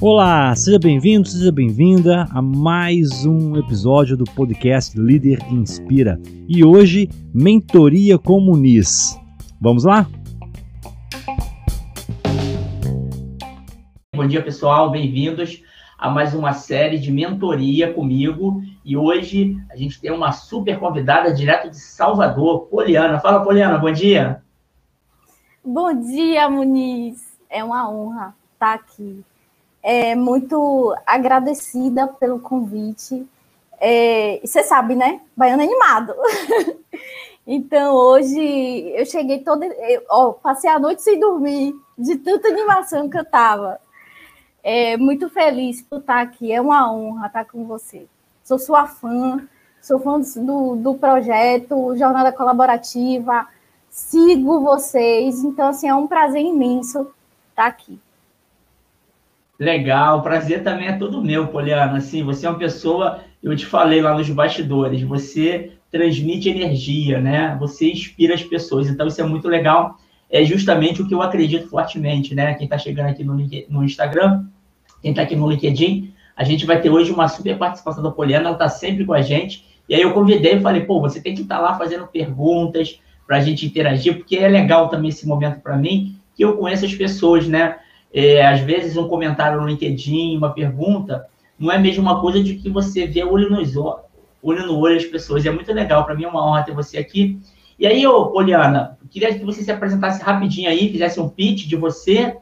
Olá, seja bem-vindo, seja bem-vinda a mais um episódio do podcast Líder Inspira. E hoje, Mentoria com. Vamos lá? Bom dia, pessoal, bem-vindos a mais uma série de mentoria comigo. E hoje a gente tem uma super convidada direto de Salvador, Poliana. Fala, Poliana, bom dia. Bom dia, Muniz. É uma honra estar aqui é, muito agradecida pelo convite. É, você sabe, né? Baiano animado. então, hoje eu cheguei toda. Eu, ó, passei a noite sem dormir, de tanta animação que eu estava. É, muito feliz por estar aqui. É uma honra estar com você. Sou sua fã, sou fã do, do projeto Jornada Colaborativa, sigo vocês. Então, assim, é um prazer imenso estar aqui. Legal, o prazer também é todo meu, Poliana. Assim, você é uma pessoa, eu te falei lá nos bastidores, você transmite energia, né? Você inspira as pessoas. Então, isso é muito legal. É justamente o que eu acredito fortemente, né? Quem está chegando aqui no, no Instagram, quem está aqui no LinkedIn, a gente vai ter hoje uma super participação da Poliana, ela está sempre com a gente. E aí eu convidei e falei, pô, você tem que estar tá lá fazendo perguntas para a gente interagir, porque é legal também esse momento para mim, que eu conheço as pessoas, né? É, às vezes um comentário no LinkedIn, uma pergunta, não é mesmo uma coisa de que você vê olho, nos, olho no olho as pessoas. É muito legal, para mim é uma honra ter você aqui. E aí, ô, Poliana, queria que você se apresentasse rapidinho aí, fizesse um pitch de você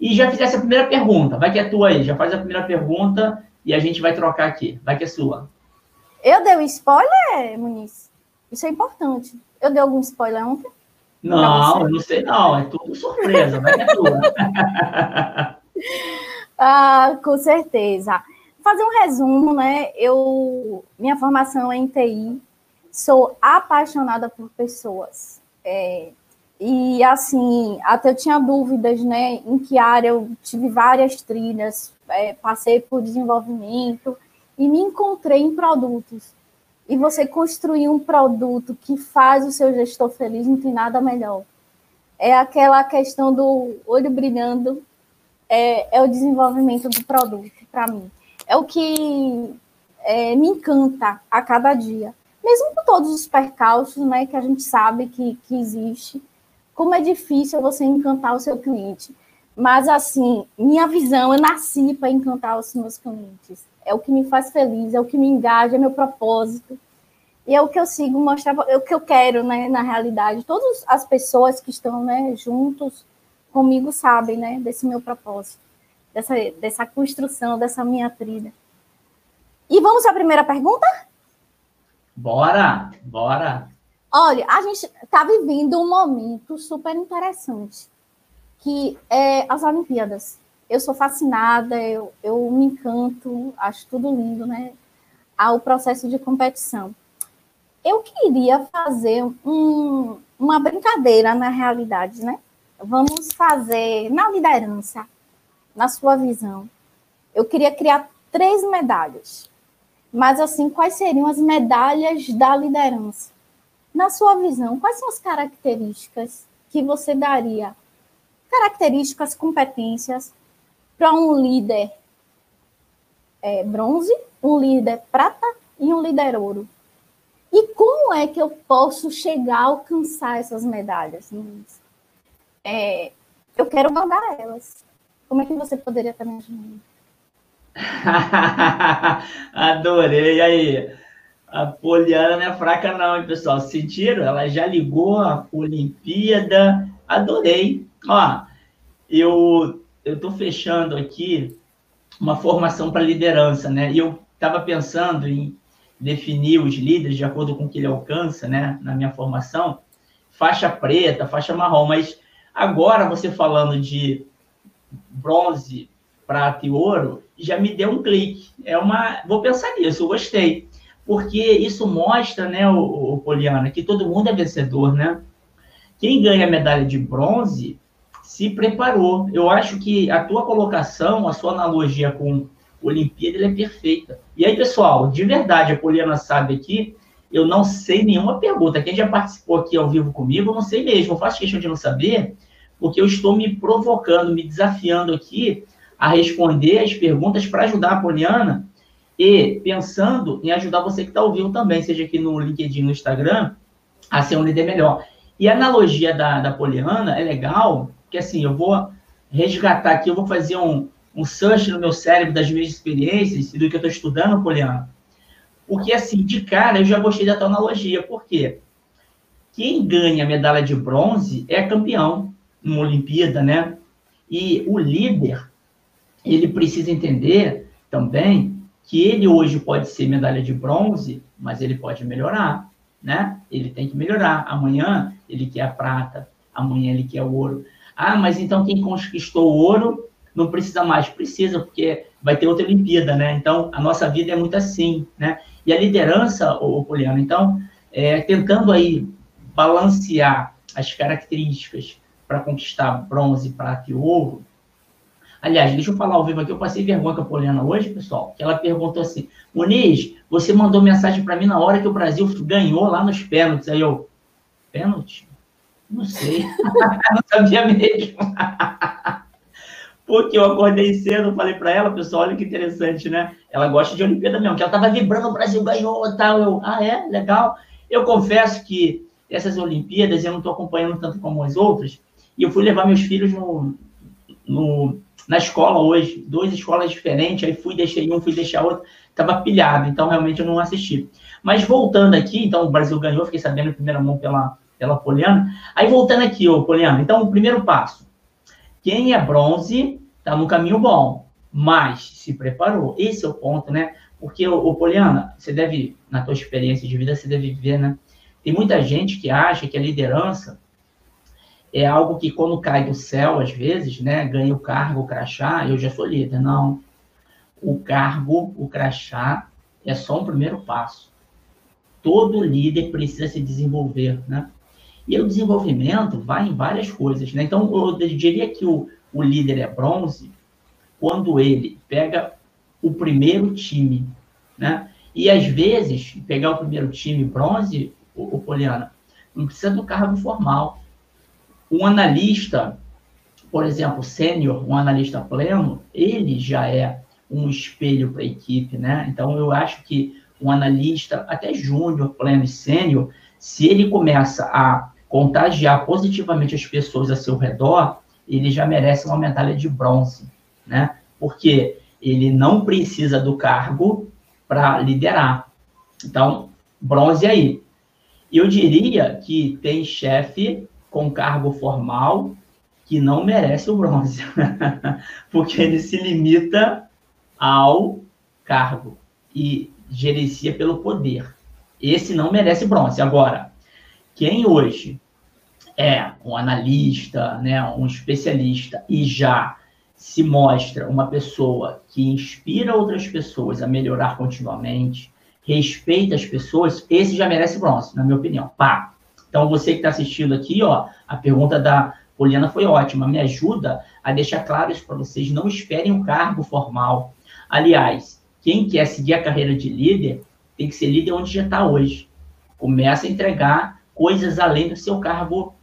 e já fizesse a primeira pergunta. Vai que é tua aí, já faz a primeira pergunta e a gente vai trocar aqui. Vai que é sua. Eu dei um spoiler, Muniz? Isso é importante. Eu dei algum spoiler ontem? Não, não sei não, é tudo surpresa, vai que é tua. ah, com certeza. Fazer um resumo, né? Eu, minha formação é em TI, sou apaixonada por pessoas. É, e assim, até eu tinha dúvidas, né? Em que área eu tive várias trilhas, é, passei por desenvolvimento e me encontrei em produtos. E você construir um produto que faz o seu gestor feliz, não tem nada melhor. É aquela questão do olho brilhando, é, é o desenvolvimento do produto, para mim. É o que é, me encanta a cada dia. Mesmo com todos os percalços né, que a gente sabe que, que existe, como é difícil você encantar o seu cliente. Mas, assim, minha visão, eu nasci para encantar os meus clientes. É o que me faz feliz, é o que me engaja, é meu propósito. E é o que eu sigo mostrar, é o que eu quero, né, na realidade. Todas as pessoas que estão, né, juntos comigo sabem, né, desse meu propósito, dessa, dessa construção, dessa minha trilha. E vamos à primeira pergunta? Bora, bora. Olha, a gente está vivendo um momento super interessante, que é as Olimpíadas. Eu sou fascinada, eu, eu me encanto, acho tudo lindo, né? Ao processo de competição. Eu queria fazer um, uma brincadeira na realidade, né? Vamos fazer na liderança, na sua visão. Eu queria criar três medalhas. Mas, assim, quais seriam as medalhas da liderança? Na sua visão, quais são as características que você daria? Características, competências para um líder é, bronze, um líder prata e um líder ouro. E como é que eu posso chegar a alcançar essas medalhas? É, eu quero mandar elas. Como é que você poderia estar me ajudando? Adorei. Aí? A Poliana não é fraca, não, hein, pessoal? Sentiram? Ela já ligou a Olimpíada. Adorei. Ó, eu estou fechando aqui uma formação para liderança, né? E eu estava pensando em definir os líderes de acordo com o que ele alcança, né? Na minha formação, faixa preta, faixa marrom. Mas agora você falando de bronze, prata e ouro, já me deu um clique. É uma, vou pensar nisso. Eu gostei porque isso mostra, né, o, Poliana, que todo mundo é vencedor, né? Quem ganha a medalha de bronze se preparou. Eu acho que a tua colocação, a sua analogia com Olimpíada, é perfeita. E aí, pessoal, de verdade, a Poliana sabe aqui, eu não sei nenhuma pergunta. Quem já participou aqui ao vivo comigo, eu não sei mesmo. Eu faço questão de não saber, porque eu estou me provocando, me desafiando aqui a responder as perguntas para ajudar a Poliana e pensando em ajudar você que está ouvindo também, seja aqui no LinkedIn, no Instagram, a ser um líder melhor. E a analogia da, da Poliana é legal, porque assim, eu vou resgatar aqui, eu vou fazer um, um search no meu cérebro das minhas experiências e do que eu estou estudando, Poliana. Porque, assim, de cara, eu já gostei da tua analogia. Por quê? Quem ganha a medalha de bronze é campeão numa Olimpíada, né? E o líder, ele precisa entender também que ele hoje pode ser medalha de bronze, mas ele pode melhorar, né? Ele tem que melhorar. Amanhã ele quer a prata, amanhã ele quer o ouro. Ah, mas então quem conquistou o ouro não precisa mais. Precisa, porque vai ter outra Olimpíada, né? Então, a nossa vida é muito assim, né? E a liderança, o Poliano, então, é, tentando aí balancear as características para conquistar bronze, prata e ouro, Aliás, deixa eu falar ao vivo aqui, eu passei vergonha com a Poliana hoje, pessoal, que ela perguntou assim, Muniz, você mandou mensagem para mim na hora que o Brasil ganhou lá nos pênaltis. Aí eu, pênalti? Não sei. não sabia mesmo. Porque eu acordei cedo, falei para ela, pessoal, olha que interessante, né? Ela gosta de Olimpíada mesmo, que ela tava vibrando, o Brasil ganhou e tal. Eu, ah, é? Legal. Eu confesso que essas Olimpíadas eu não estou acompanhando tanto como as outras, e eu fui levar meus filhos no, no na escola hoje, duas escolas diferentes, aí fui, deixei um, fui deixar outro, estava pilhado, então realmente eu não assisti. Mas voltando aqui, então o Brasil ganhou, fiquei sabendo em primeira mão pela, pela Poliana. Aí voltando aqui, ô Poliana, então o primeiro passo, quem é bronze está no caminho bom, mas se preparou. Esse é o ponto, né? Porque, ô, Poliana, você deve, na tua experiência de vida, você deve ver, né? Tem muita gente que acha que a liderança é algo que quando cai do céu, às vezes, né, ganha o cargo, o crachá, eu já sou líder. Não. O cargo, o crachá, é só um primeiro passo. Todo líder precisa se desenvolver, né? E o desenvolvimento vai em várias coisas, né? Então, eu diria que o, o líder é bronze quando ele pega o primeiro time, né? E às vezes, pegar o primeiro time bronze, o, o Poliana, não precisa do cargo formal um analista, por exemplo, sênior, um analista pleno, ele já é um espelho para a equipe, né? Então, eu acho que um analista, até júnior, pleno e sênior, se ele começa a contagiar positivamente as pessoas a seu redor, ele já merece uma medalha de bronze, né? Porque ele não precisa do cargo para liderar. Então, bronze aí. Eu diria que tem chefe com cargo formal que não merece o bronze, porque ele se limita ao cargo e gerencia pelo poder. Esse não merece bronze. Agora, quem hoje é um analista, né, um especialista e já se mostra uma pessoa que inspira outras pessoas a melhorar continuamente, respeita as pessoas, esse já merece bronze, na minha opinião. Pá, então, você que está assistindo aqui, ó, a pergunta da Poliana foi ótima. Me ajuda a deixar claro isso para vocês. Não esperem um cargo formal. Aliás, quem quer seguir a carreira de líder tem que ser líder onde já está hoje. Começa a entregar coisas além do seu cargo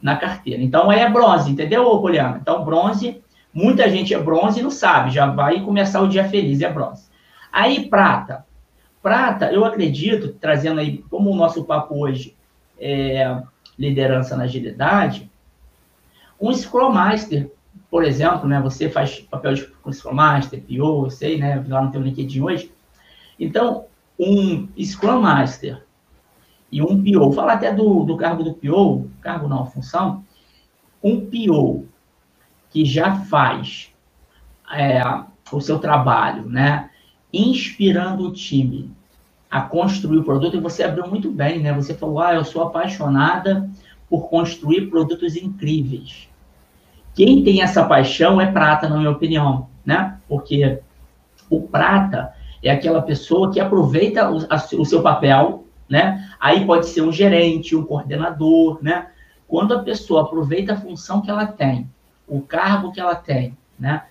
na carteira. Então, é bronze, entendeu, Poliana? Então, bronze, muita gente é bronze e não sabe. Já vai começar o dia feliz, é bronze. Aí, prata. Prata, eu acredito, trazendo aí, como o nosso papo hoje é, liderança na agilidade, um Scrum Master, por exemplo, né, você faz papel de Scrum Master, PO, eu sei, né, lá no teu LinkedIn hoje. Então, um Scrum Master e um PO, falar até do, do cargo do PO, cargo não, função, um PO que já faz é, o seu trabalho, né, inspirando o time, a construir o produto, e você abriu muito bem, né? Você falou, ah, eu sou apaixonada por construir produtos incríveis. Quem tem essa paixão é prata, na minha opinião, né? Porque o prata é aquela pessoa que aproveita o, a, o seu papel, né? Aí pode ser um gerente, um coordenador, né? Quando a pessoa aproveita a função que ela tem, o cargo que ela tem, né?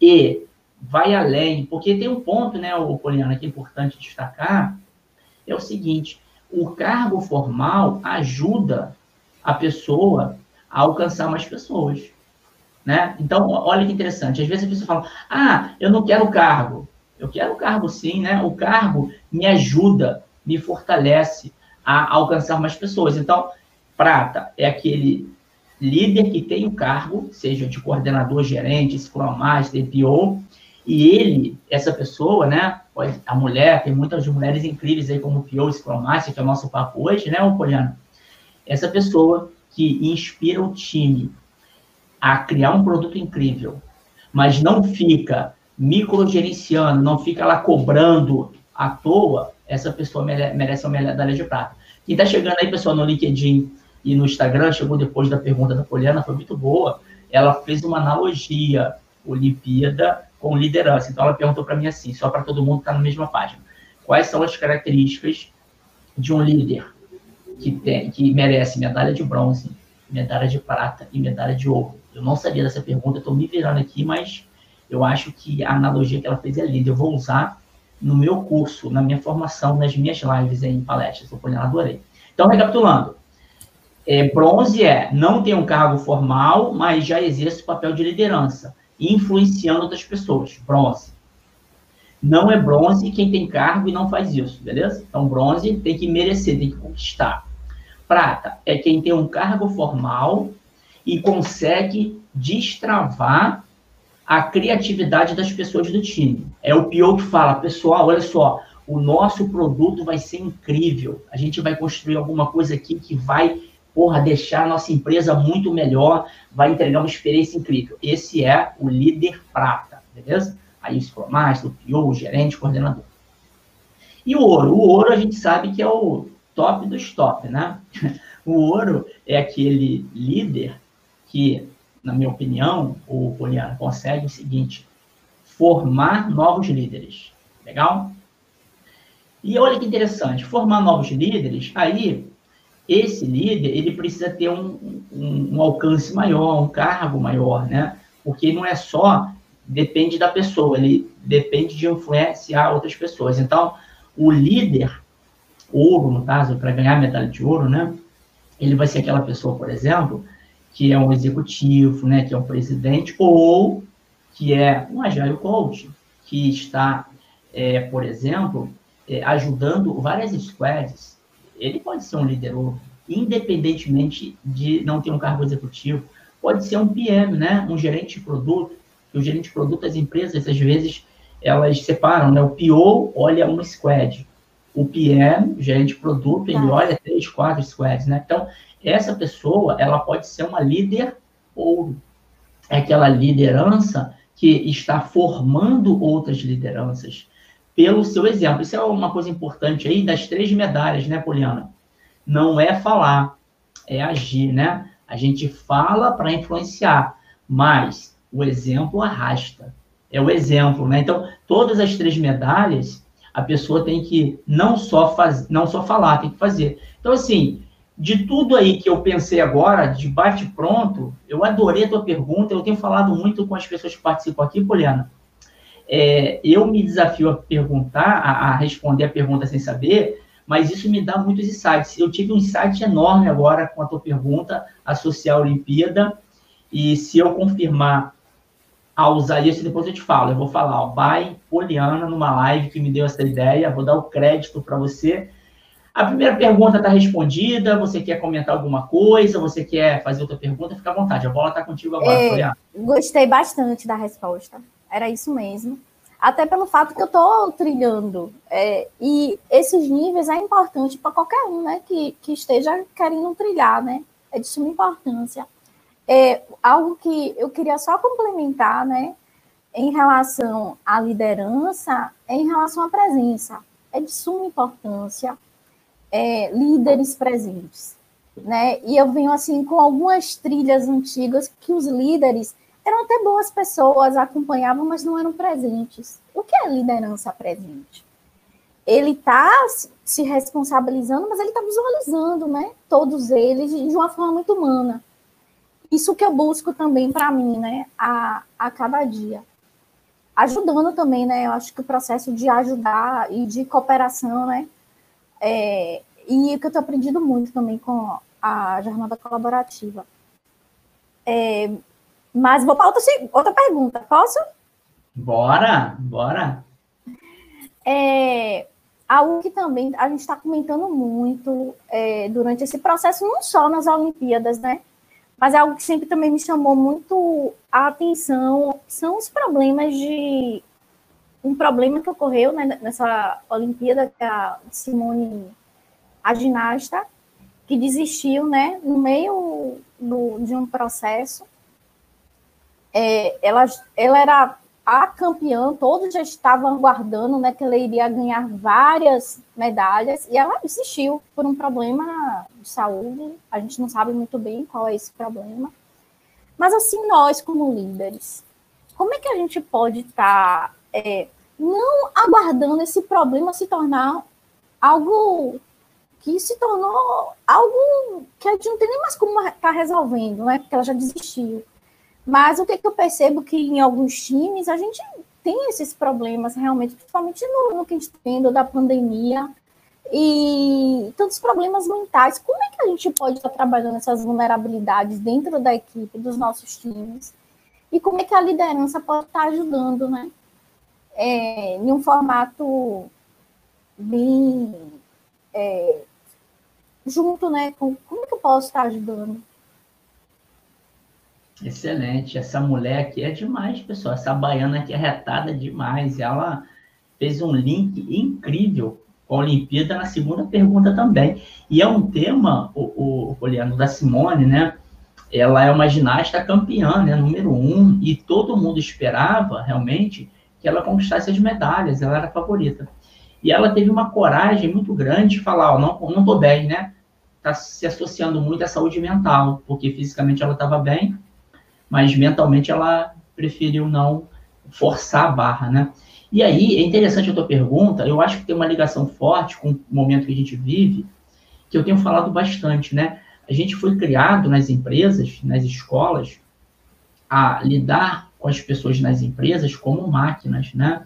E vai além, porque tem um ponto, né, Poliana, que é importante destacar, é o seguinte: o cargo formal ajuda a pessoa a alcançar mais pessoas. Né? Então, olha que interessante. Às vezes a pessoa fala, ah, eu não quero cargo. Eu quero cargo sim, né? O cargo me ajuda, me fortalece a alcançar mais pessoas. Então, prata é aquele líder que tem o um cargo, seja de coordenador, gerente, Scrum Master, PO, e ele, essa pessoa, né, a mulher, tem muitas mulheres incríveis aí como PO, Scrum Master, que é o nosso papo hoje, né, Poliana? Essa pessoa que inspira o time a criar um produto incrível, mas não fica microgerenciando, não fica lá cobrando à toa, essa pessoa merece uma medalha de prata. Quem está chegando aí, pessoal, no LinkedIn e no Instagram, chegou depois da pergunta da Poliana, foi muito boa. Ela fez uma analogia Olimpíada com liderança. Então, ela perguntou para mim assim, só para todo mundo estar tá na mesma página. Quais são as características de um líder que, tem, que merece medalha de bronze, medalha de prata e medalha de ouro? Eu não sabia dessa pergunta, estou me virando aqui, mas eu acho que a analogia que ela fez é linda. Eu vou usar no meu curso, na minha formação, nas minhas lives em palestras. Eu adorei. Então, recapitulando. É, bronze é, não tem um cargo formal, mas já exerce o papel de liderança, influenciando outras pessoas. Bronze. Não é bronze quem tem cargo e não faz isso, beleza? Então, bronze tem que merecer, tem que conquistar. Prata é quem tem um cargo formal e consegue destravar a criatividade das pessoas do time. É o pior que fala, pessoal, olha só, o nosso produto vai ser incrível. A gente vai construir alguma coisa aqui que vai, porra, deixar a nossa empresa muito melhor, vai entregar uma experiência incrível. Esse é o líder prata, beleza? Aí o Scrum Master, o PO, o gerente, o coordenador. E o ouro? O ouro a gente sabe que é o top dos top, né? O ouro é aquele líder que na minha opinião, o Poliano consegue o seguinte: formar novos líderes. Legal? E olha que interessante, formar novos líderes, aí esse líder ele precisa ter um, um, um, alcance maior, um cargo maior, né? Porque não é só depende da pessoa, ele depende de influenciar outras pessoas. Então, o líder ouro, no caso, para ganhar medalha de ouro, né? Ele vai ser aquela pessoa, por exemplo, que é um executivo, né, que é um presidente, ou que é um agile coach, que está, é, por exemplo, é, ajudando várias squads. Ele pode ser um líder, independentemente de não ter um cargo executivo. Pode ser um PM, né, um gerente de produto. O gerente de produto, as empresas, às vezes, elas separam, né? O PO olha uma squad. O PM, gerente de produto, ele tá. olha três, quatro squads, né? Então, essa pessoa ela pode ser uma líder ou é aquela liderança que está formando outras lideranças pelo seu exemplo. Isso é uma coisa importante aí das três medalhas, né, Poliana? Não é falar, é agir, né? A gente fala para influenciar, mas o exemplo arrasta. É o exemplo, né? Então, todas as três medalhas, a pessoa tem que não só faz, não só falar, tem que fazer. Então, assim, de tudo aí que eu pensei agora, de bate pronto, eu adorei a tua pergunta. Eu tenho falado muito com as pessoas que participam aqui, Poliana. É, eu me desafio a perguntar, a, a, responder a pergunta sem saber, mas isso me dá muitos insights. Eu tive um insight enorme agora com a tua pergunta, associar a Olimpíada, e se eu confirmar a usar isso, depois eu te falo. Eu vou falar, ó, by Poliana, numa live que me deu essa ideia, vou dar o crédito para você a primeira pergunta está respondida. Você quer comentar alguma coisa? Você quer fazer outra pergunta? Fica à vontade. A bola está contigo agora, é, Gostei bastante da resposta. Era isso mesmo. Até pelo fato que eu estou trilhando. É, e esses níveis é importante para qualquer um né, que, que esteja querendo trilhar, né? É de suma importância. É, algo que eu queria só complementar, né? Em relação à liderança, é em relação à presença. É de suma importância é, líderes presentes. Né? E eu venho assim com algumas trilhas antigas que os líderes eram até boas pessoas, acompanhavam, mas não eram presentes. O que é liderança presente? Ele está se responsabilizando, mas ele está visualizando, né? Todos eles de uma forma muito humana. Isso que eu busco também para mim, né? A, a cada dia. Ajudando também, né? Eu acho que o processo de ajudar e de cooperação, né? É, e o que eu estou aprendendo muito também com a jornada colaborativa. É, Mas vou para outra, outra pergunta, posso? Bora, bora. É, algo que também a gente está comentando muito é, durante esse processo, não só nas Olimpíadas, né? Mas é algo que sempre também me chamou muito a atenção, são os problemas de um problema que ocorreu né, nessa Olimpíada, que a Simone, a ginasta, que desistiu, né, no meio do, de um processo. É, ela, ela era a campeã, todos já estavam aguardando né, que ela iria ganhar várias medalhas, e ela desistiu por um problema de saúde, a gente não sabe muito bem qual é esse problema. Mas assim, nós como líderes, como é que a gente pode estar tá, é, não aguardando esse problema se tornar algo que se tornou algo que a gente não tem nem mais como estar tá resolvendo, né? Porque ela já desistiu. Mas o que, que eu percebo que em alguns times a gente tem esses problemas realmente, principalmente no, no que a gente está vendo da pandemia e tantos problemas mentais. Como é que a gente pode estar trabalhando essas vulnerabilidades dentro da equipe, dos nossos times? E como é que a liderança pode estar ajudando, né? É, em um formato bem é, junto, né? Com, como é que eu posso estar ajudando? Excelente. Essa mulher aqui é demais, pessoal. Essa baiana aqui é retada demais. Ela fez um link incrível com a Olimpíada na segunda pergunta também. E é um tema, o, o Poliano, da Simone, né? Ela é uma ginasta campeã, né? Número um. E todo mundo esperava, realmente, que ela conquistasse as medalhas. Ela era a favorita. E ela teve uma coragem muito grande de falar, ó, não, não tô bem, né? Tá se associando muito à saúde mental, porque fisicamente ela estava bem, mas mentalmente ela preferiu não forçar a barra, né? E aí, é interessante a tua pergunta, eu acho que tem uma ligação forte com o momento que a gente vive, que eu tenho falado bastante, né? A gente foi criado nas empresas, nas escolas, a lidar com as pessoas nas empresas como máquinas, né?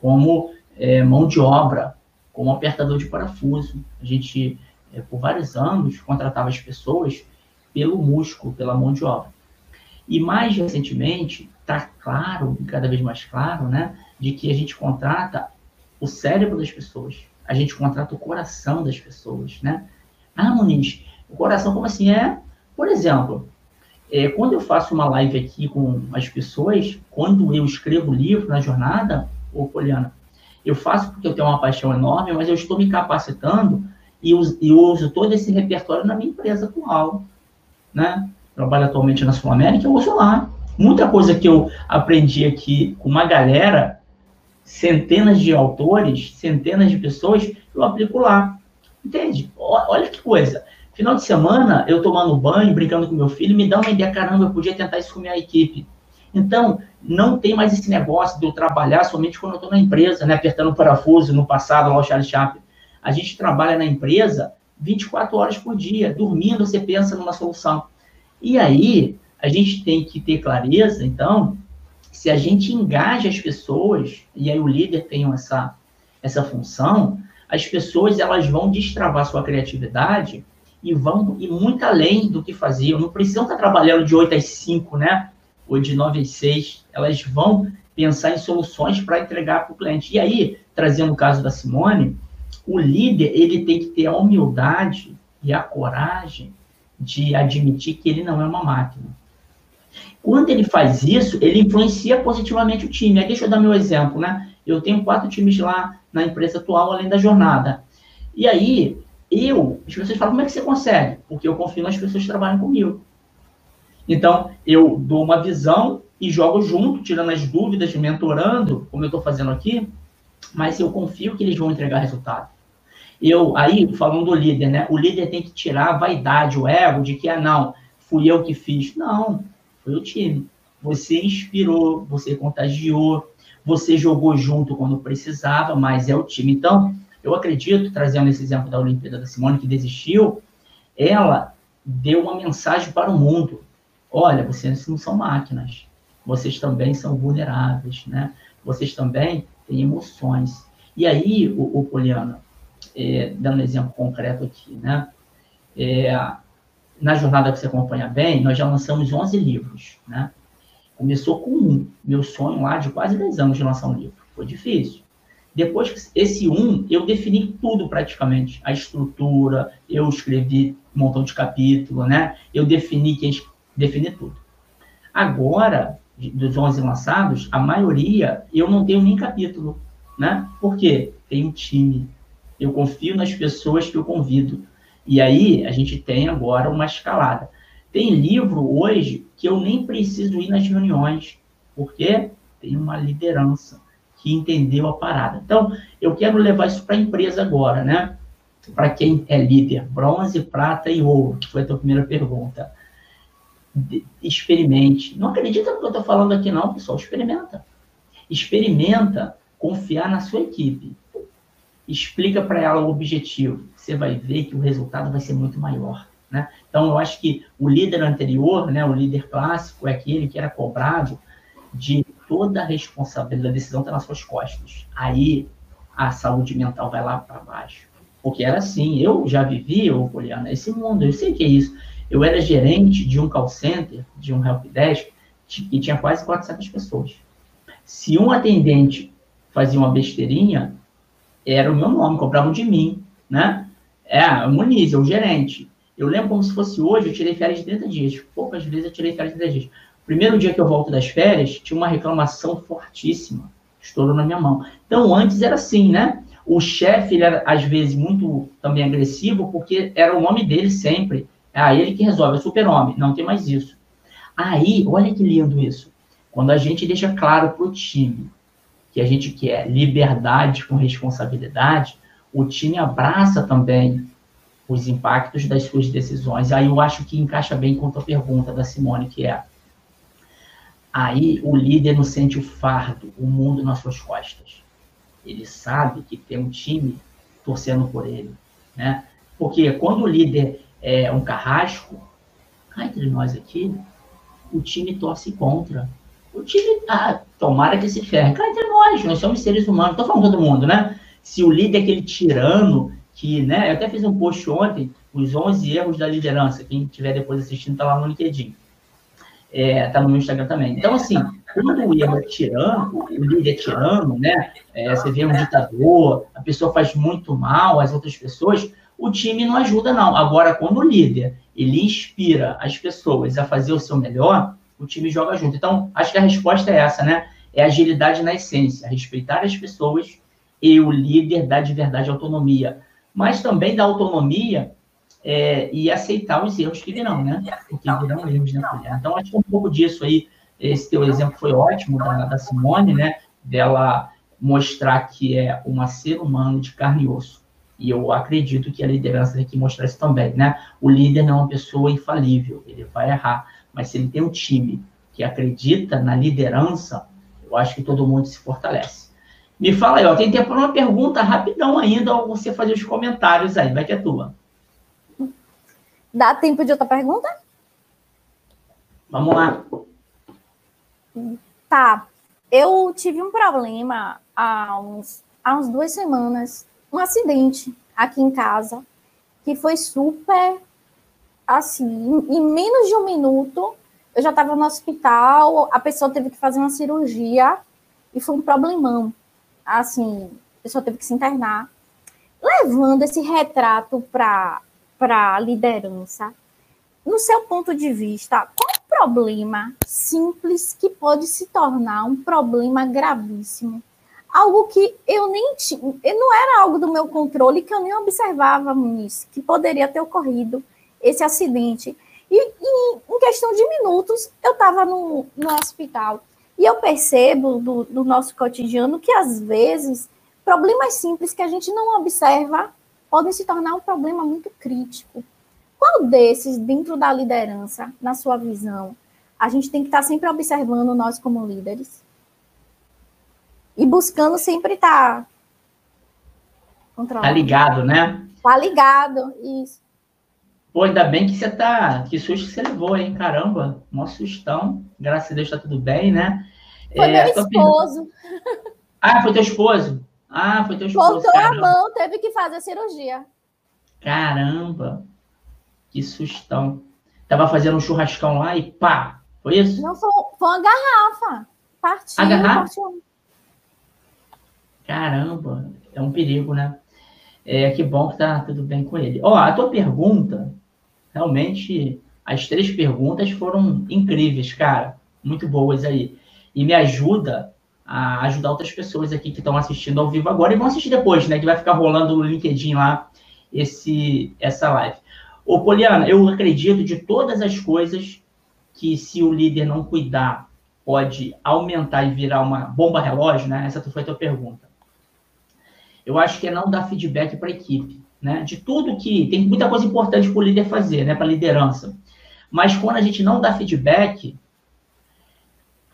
Como é, mão de obra, como apertador de parafuso. A gente, é, por vários anos, contratava as pessoas pelo músculo, pela mão de obra. E mais recentemente, está claro, cada vez mais claro, né, de que a gente contrata o cérebro das pessoas, a gente contrata o coração das pessoas, né? Ah, Muniz, o coração como assim? É, por exemplo, é, quando eu faço uma live aqui com as pessoas, quando eu escrevo livro na jornada, ô Poliana, eu faço porque eu tenho uma paixão enorme, mas eu estou me capacitando e uso, e uso todo esse repertório na minha empresa atual, né? Trabalho atualmente na Sul América, eu uso lá. Muita coisa que eu aprendi aqui com uma galera, centenas de autores, centenas de pessoas, eu aplico lá. Entende? Olha que coisa. Final de semana, eu tomando banho, brincando com meu filho, me dá uma ideia, caramba, eu podia tentar isso com minha equipe. Então, não tem mais esse negócio de eu trabalhar somente quando eu estou na empresa, né, apertando o parafuso no passado, lá o Charles Chaplin. A gente trabalha na empresa 24 horas por dia, dormindo, você pensa numa solução. E aí, a gente tem que ter clareza, então, se a gente engaja as pessoas, e aí o líder tem essa, essa função, as pessoas elas vão destravar sua criatividade e vão ir muito além do que faziam. Não precisam estar trabalhando de 8 às 5, né? Ou de 9 às 6. Elas vão pensar em soluções para entregar para o cliente. E aí, trazendo o caso da Simone, o líder ele tem que ter a humildade e a coragem de admitir que ele não é uma máquina. Quando ele faz isso, ele influencia positivamente o time. Aqui deixa eu dar meu exemplo, né? Eu tenho quatro times lá na empresa atual, além da jornada. E aí, eu, as pessoas falam, como é que você consegue? Porque eu confio nas pessoas que trabalham comigo. Então, eu dou uma visão e jogo junto, tirando as dúvidas, mentorando, como eu estou fazendo aqui, mas eu confio que eles vão entregar resultado. Eu, aí, falando do líder, né? O líder tem que tirar a vaidade, o ego de que, ah, não, fui eu que fiz. Não, foi o time. Você inspirou, você contagiou, você jogou junto quando precisava, mas é o time. Então, eu acredito, trazendo esse exemplo da Olimpíada da Simone, que desistiu, ela deu uma mensagem para o mundo. Olha, vocês não são máquinas. Vocês também são vulneráveis, né? Vocês também têm emoções. E aí, o, o Poliana, é, dando um exemplo concreto aqui, né? É, na jornada que você acompanha bem, nós já lançamos 11 livros, né? Começou com um. Meu sonho lá de quase 10 anos de lançar um livro. Foi difícil. Depois que esse um, eu defini tudo praticamente. A estrutura, eu escrevi um montão de capítulo, né? Eu defini quem defini tudo. Agora, dos 11 lançados, a maioria eu não tenho nem capítulo, né? Por quê? Tem um time. Eu confio nas pessoas que eu convido. E aí a gente tem agora uma escalada. Tem livro hoje que eu nem preciso ir nas reuniões, porque tem uma liderança que entendeu a parada. Então, eu quero levar isso para a empresa agora, né? Para quem é líder, bronze, prata e ouro, que foi a tua primeira pergunta. Experimente. Não acredita no que eu estou falando aqui, não, pessoal. Experimenta. Experimenta confiar na sua equipe. Explica para ela o objetivo. Você vai ver que o resultado vai ser muito maior. Né? Então, eu acho que o líder anterior, né, o líder clássico, é aquele que era cobrado de toda a responsabilidade da decisão está nas suas costas. Aí a saúde mental vai lá para baixo. Porque era assim, eu já vivi, ô Poliana, esse mundo, eu sei que é isso. Eu era gerente de um call center, de um helpdesk, que tinha quase 400 pessoas. Se um atendente fazia uma besteirinha, era o meu nome, cobravam de mim, né? É, o Muniz, é o gerente. Eu lembro como se fosse hoje, eu tirei férias de 30 dias. Poucas vezes eu tirei férias de 30 dias. Primeiro dia que eu volto das férias, tinha uma reclamação fortíssima. Estourou na minha mão. Então, antes era assim, né? O chefe, ele era, às vezes, muito também agressivo, porque era o nome dele sempre. É ele que resolve, é super-homem. Não tem mais isso. Aí, olha que lindo isso. Quando a gente deixa claro para o time que a gente quer liberdade com responsabilidade, o time abraça também os impactos das suas decisões. Aí eu acho que encaixa bem com a tua pergunta da Simone, que é Aí o líder não sente o fardo, o mundo nas suas costas. Ele sabe que tem um time torcendo por ele, né? Porque quando o líder é um carrasco, cá entre nós aqui, o time torce contra. O time, ah, tomara que se ferre. Cá entre nós, nós somos seres humanos, tô falando todo mundo, né? Se o líder é aquele tirano que, né? Eu até fiz um post ontem, os 11 erros da liderança. Quem estiver depois assistindo, tá lá no LinkedIn é, tá no meu Instagram também. Então, assim, quando o erro é tirano, o líder é tirano, né? É, você vê um ditador, a pessoa faz muito mal às outras pessoas, o time não ajuda, não. Agora, quando o líder ele inspira as pessoas a fazer o seu melhor, o time joga junto. Então, acho que a resposta é essa, né? É agilidade na essência, respeitar as pessoas e o líder dá de verdade autonomia. Mas também dá autonomia é, e aceitar os erros que virão, né? Porque virão erros, né, Então, acho que um pouco disso aí, esse teu exemplo foi ótimo da, da Simone, né? Dela mostrar que é uma ser humano de carne e osso. E eu acredito que a liderança tem que mostrar isso também, né? O líder não é uma pessoa infalível, ele vai errar. Mas se ele tem um time que acredita na liderança, eu acho que todo mundo se fortalece. Me fala aí, ó, tem tempo para uma pergunta rapidão ainda, ou você fazer os comentários aí, vai que é tua. Dá tempo de outra pergunta? Vamos lá. Tá. Eu tive um problema há, uns, há uns duas semanas, um acidente aqui em casa, que foi super assim, em, em menos de um minuto, eu já estava no hospital, a pessoa teve que fazer uma cirurgia e foi um problemão. Assim, a pessoa teve que se internar. Levando esse retrato para a liderança, no seu ponto de vista, qual o problema simples que pode se tornar um problema gravíssimo? Algo que eu nem tinha, não era algo do meu controle, que eu nem observava nisso, que poderia ter ocorrido esse acidente. E, e em questão de minutos, eu estava no, no hospital. E eu percebo do, do nosso cotidiano que, às vezes, problemas simples que a gente não observa podem se tornar um problema muito crítico. Qual desses, dentro da liderança, na sua visão, a gente tem que estar sempre observando nós como líderes? E buscando sempre estar controlando. Tá ligado, né? Tá ligado, isso. Pô, ainda bem que você tá. Que susto que você levou, hein? Caramba, mó sustão. Graças a Deus tá tudo bem, né? Foi é, meu esposo. Ah, foi teu esposo? Ah, foi teu esposo. Voltou a mão, teve que fazer cirurgia. Caramba, que sustão. Tava fazendo um churrascão lá e pá, Foi isso? Não, foi, foi uma garrafa. Partiu. A garrafa? Partiu. Caramba, é um perigo, né? É, que bom que tá tudo bem com ele. Ó, a tua pergunta, realmente, as três perguntas foram incríveis, cara. Muito boas aí. E me ajuda a ajudar outras pessoas aqui que estão assistindo ao vivo agora e vão assistir depois, né? Que vai ficar rolando no LinkedIn lá esse, essa live. Ô, Poliana, eu acredito de todas as coisas que se o líder não cuidar, pode aumentar e virar uma bomba relógio, né? Essa foi a tua pergunta. Eu acho que é não dar feedback para a equipe, né? De tudo que tem muita coisa importante para o líder fazer, né? Para a liderança. Mas quando a gente não dá feedback,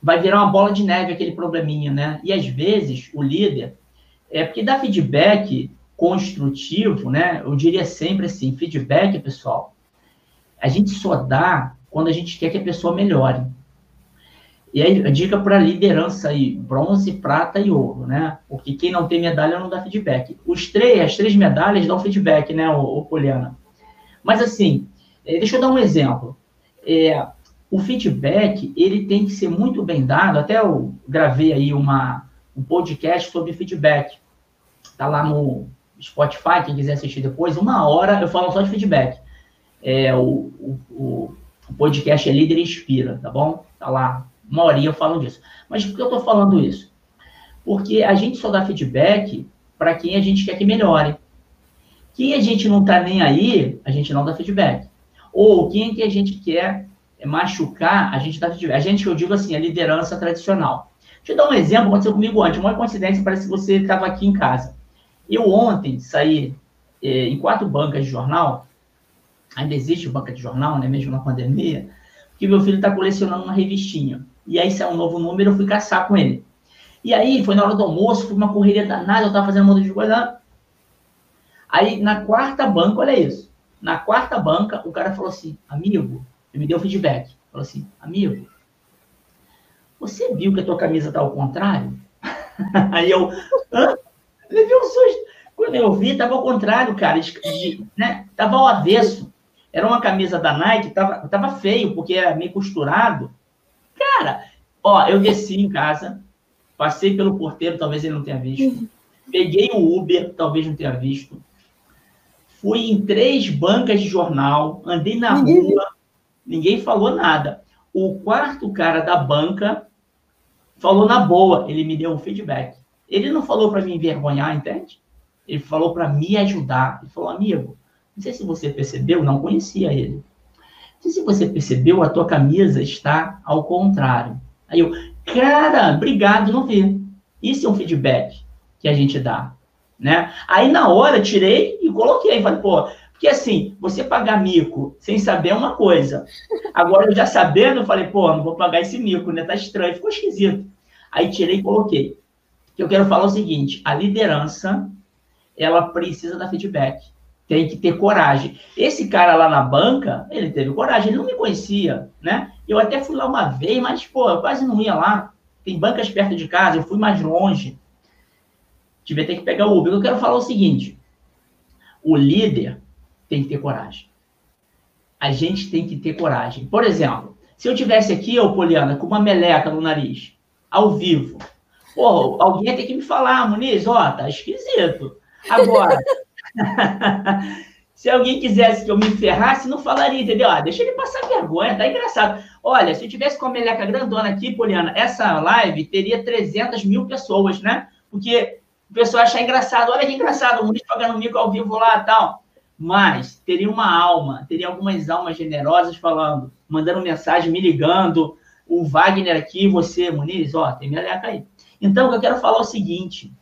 vai virar uma bola de neve aquele probleminha, né? E às vezes o líder é porque dá feedback construtivo, né? Eu diria sempre assim, feedback, pessoal, a gente só dá quando a gente quer que a pessoa melhore. E aí, a dica para liderança aí, bronze, prata e ouro, né? Porque quem não tem medalha não dá feedback. Os três, as três medalhas dão feedback, né, o Poliana? Mas assim, é, deixa eu dar um exemplo. É, o feedback, ele tem que ser muito bem dado. Até eu gravei aí uma, um podcast sobre feedback. Tá lá no, Spotify, quem quiser assistir depois, uma hora eu falo só de feedback. É, o, o, o podcast é Líder Inspira, tá bom? Tá lá, uma falo disso. Mas por que eu estou falando isso? Porque a gente só dá feedback para quem a gente quer que melhore. Quem a gente não está nem aí, a gente não dá feedback. Ou quem que a gente quer machucar, a gente dá feedback. A gente, eu digo assim, a liderança tradicional. Deixa eu dar um exemplo, aconteceu comigo ontem. Uma coincidência, parece que você estava aqui em casa. Eu ontem saí é, em quatro bancas de jornal, ainda existe banca de jornal, né, mesmo na pandemia, que meu filho está colecionando uma revistinha. E aí saiu um novo número, eu fui caçar com ele. E aí, foi na hora do almoço, foi uma correria danada, eu estava fazendo um monte de coisa. Aí, na quarta banca, olha isso. Na quarta banca, o cara falou assim, amigo, ele me deu feedback. Falou assim, amigo, você viu que a tua camisa tá ao contrário? aí eu, hã? Levei um susto. Quando eu vi, tava ao contrário, cara. Né? Tava ao avesso. Era uma camisa da Nike, tava, tava feio, porque era meio costurado. Cara, ó, eu desci em casa, passei pelo porteiro, talvez ele não tenha visto. Peguei o Uber, talvez não tenha visto. Fui em três bancas de jornal, andei na rua, ninguém falou nada. O quarto cara da banca falou na boa, ele me deu um feedback. Ele não falou para me envergonhar, entende? Ele falou para me ajudar. Ele falou, amigo, não sei se você percebeu, não conhecia ele. Sei se você percebeu, a tua camisa está ao contrário. Aí eu, cara, obrigado, não vi. Isso é um feedback que a gente dá, né? Aí na hora tirei e coloquei, falei, pô, porque assim, você pagar mico sem saber é uma coisa. Agora eu já sabendo, eu falei, pô, não vou pagar esse mico, né? Tá estranho, ficou esquisito. Aí tirei e coloquei que eu quero falar o seguinte: a liderança ela precisa dar feedback. Tem que ter coragem. Esse cara lá na banca, ele teve coragem, ele não me conhecia, né? Eu até fui lá uma vez, mas, pô, eu quase não ia lá. Tem bancas perto de casa, eu fui mais longe. Tive até que pegar o Uber. Eu quero falar o seguinte: o líder tem que ter coragem. A gente tem que ter coragem. Por exemplo, se eu tivesse aqui, eu, Poliana, com uma meleca no nariz, ao vivo, Pô, alguém tem que me falar, Muniz, ó, tá esquisito. Agora, se alguém quisesse que eu me ferrasse, não falaria, entendeu? Ah, deixa ele passar vergonha, tá engraçado. Olha, se eu tivesse com a meleca grandona aqui, Poliana, essa live teria 300 mil pessoas, né? Porque o pessoal achar engraçado. Olha que engraçado, o Muniz pagando mico ao vivo lá e tal. Mas teria uma alma, teria algumas almas generosas falando, mandando mensagem, me ligando. O Wagner aqui, você, Muniz, ó, tem meleca aí. Então, eu quero falar é o seguinte: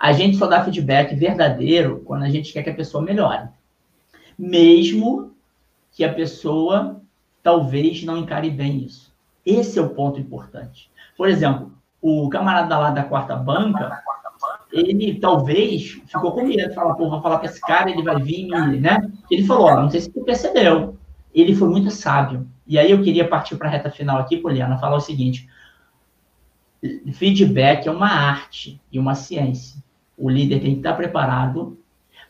a gente só dá feedback verdadeiro quando a gente quer que a pessoa melhore. Mesmo que a pessoa talvez não encare bem isso. Esse é o ponto importante. Por exemplo, o camarada lá da quarta banca, ele talvez ficou com medo, falar, pô, vou falar com esse cara, ele vai vir, né? Ele falou, ó, não sei se tu percebeu, ele foi muito sábio. E aí eu queria partir para a reta final aqui, Poliana, falar o seguinte: feedback é uma arte e uma ciência. O líder tem que estar preparado,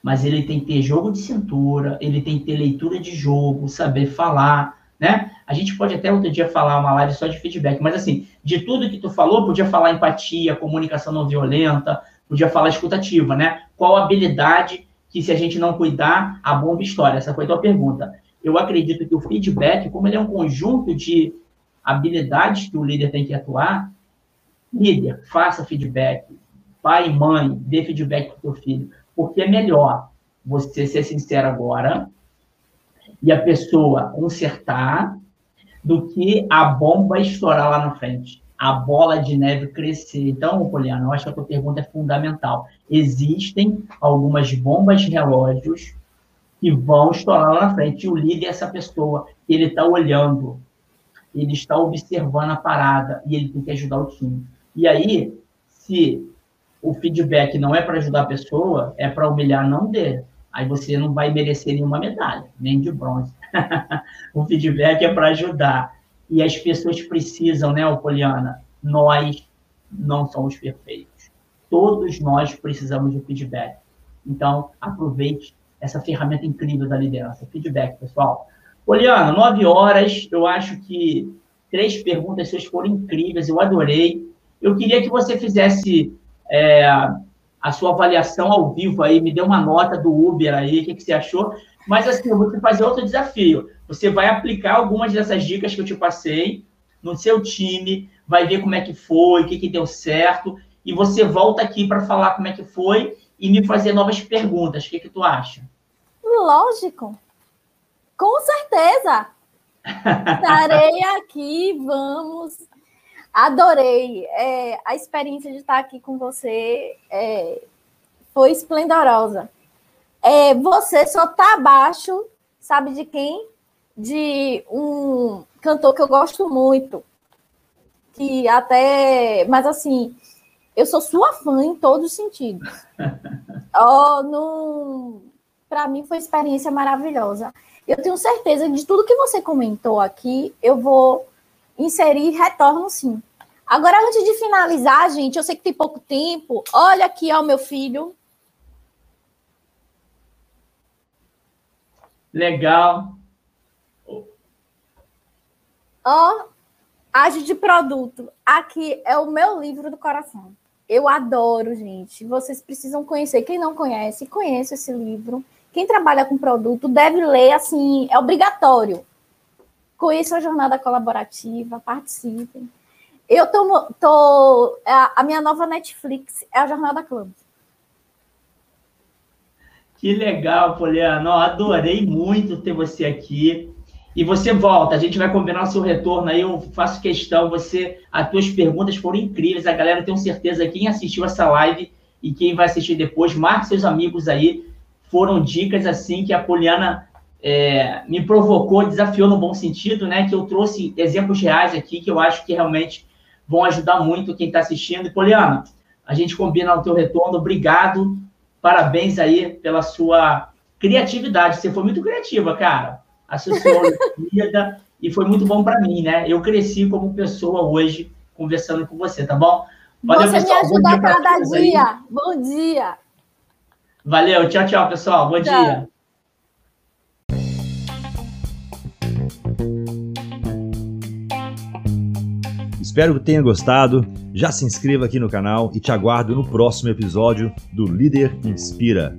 mas ele tem que ter jogo de cintura, ele tem que ter leitura de jogo, saber falar, né? A gente pode até outro dia falar uma live só de feedback, mas assim, de tudo que tu falou, podia falar empatia, comunicação não violenta, podia falar escutativa, né? Qual habilidade que se a gente não cuidar, a bomba história? Essa foi a tua pergunta. Eu acredito que o feedback, como ele é um conjunto de habilidades que o líder tem que atuar, líder, faça feedback. Pai e mãe, dê feedback o teu filho. Porque é melhor você ser sincero agora e a pessoa consertar do que a bomba estourar lá na frente, a bola de neve crescer. Então, Poliana, eu acho que a tua pergunta é fundamental. Existem algumas bombas relógios que vão estourar lá na frente. E o líder é essa pessoa, ele está olhando, ele está observando a parada e ele tem que ajudar o time. E aí, se o feedback não é para ajudar a pessoa, é para humilhar, não dê. Aí você não vai merecer nenhuma medalha, nem de bronze. o feedback é para ajudar. E as pessoas precisam, né, Poliana? Nós não somos perfeitos. Todos nós precisamos de feedback. Então, aproveite essa ferramenta incrível da liderança. Feedback, pessoal. Poliana, nove horas. Eu acho que três perguntas suas foram incríveis. Eu adorei. Eu queria que você fizesse é, a sua avaliação ao vivo aí, me dê uma nota do Uber aí, o que, que você achou. Mas assim, eu vou te fazer outro desafio. Você vai aplicar algumas dessas dicas que eu te passei no seu time, vai ver como é que foi, o que, que deu certo, e você volta aqui para falar como é que foi e me fazer novas perguntas. O que, que tu acha? Lógico. Com certeza. Estarei aqui, vamos. Adorei. É, a experiência de estar aqui com você é, foi esplendorosa. É, você só está abaixo, sabe de quem? De um cantor que eu gosto muito. Que até. Mas assim, eu sou sua fã em todos os sentidos. oh, no... Para mim foi uma experiência maravilhosa. Eu tenho certeza de tudo que você comentou aqui, eu vou inserir retorno sim. Agora, antes de finalizar, gente, eu sei que tem pouco tempo. Olha aqui, ó, meu filho. Legal. Ó, Age de Produto. Aqui é o meu livro do coração. Eu adoro, gente. Vocês precisam conhecer. Quem não conhece, conheça esse livro. Quem trabalha com produto deve ler, assim, é obrigatório. Conheça a jornada colaborativa, participem. Eu tô, tô a, minha nova Netflix é a Jornada Club. Que legal, Poliana. Adorei muito ter você aqui. E você volta, a gente vai combinar o seu retorno aí, eu faço questão, você, as tuas perguntas foram incríveis, a galera tem certeza, quem assistiu essa live e quem vai assistir depois, marque seus amigos aí, foram dicas assim que a Poliana é, me provocou, desafiou no bom sentido, né, que eu trouxe exemplos reais aqui que eu acho que realmente vão ajudar muito quem está assistindo. E, Poliana, a gente combina o teu retorno, obrigado, parabéns aí pela sua criatividade, você foi muito criativa, cara associou a Olimpíada e foi muito bom para mim, né? Eu cresci como pessoa hoje conversando com você, tá bom? Valeu, você pessoal. me ajuda a cada dia. Aí. Bom dia. Valeu, tchau, tchau, pessoal. Bom tchau. dia. Espero que tenha gostado. Já se inscreva aqui no canal e te aguardo no próximo episódio do Líder Inspira.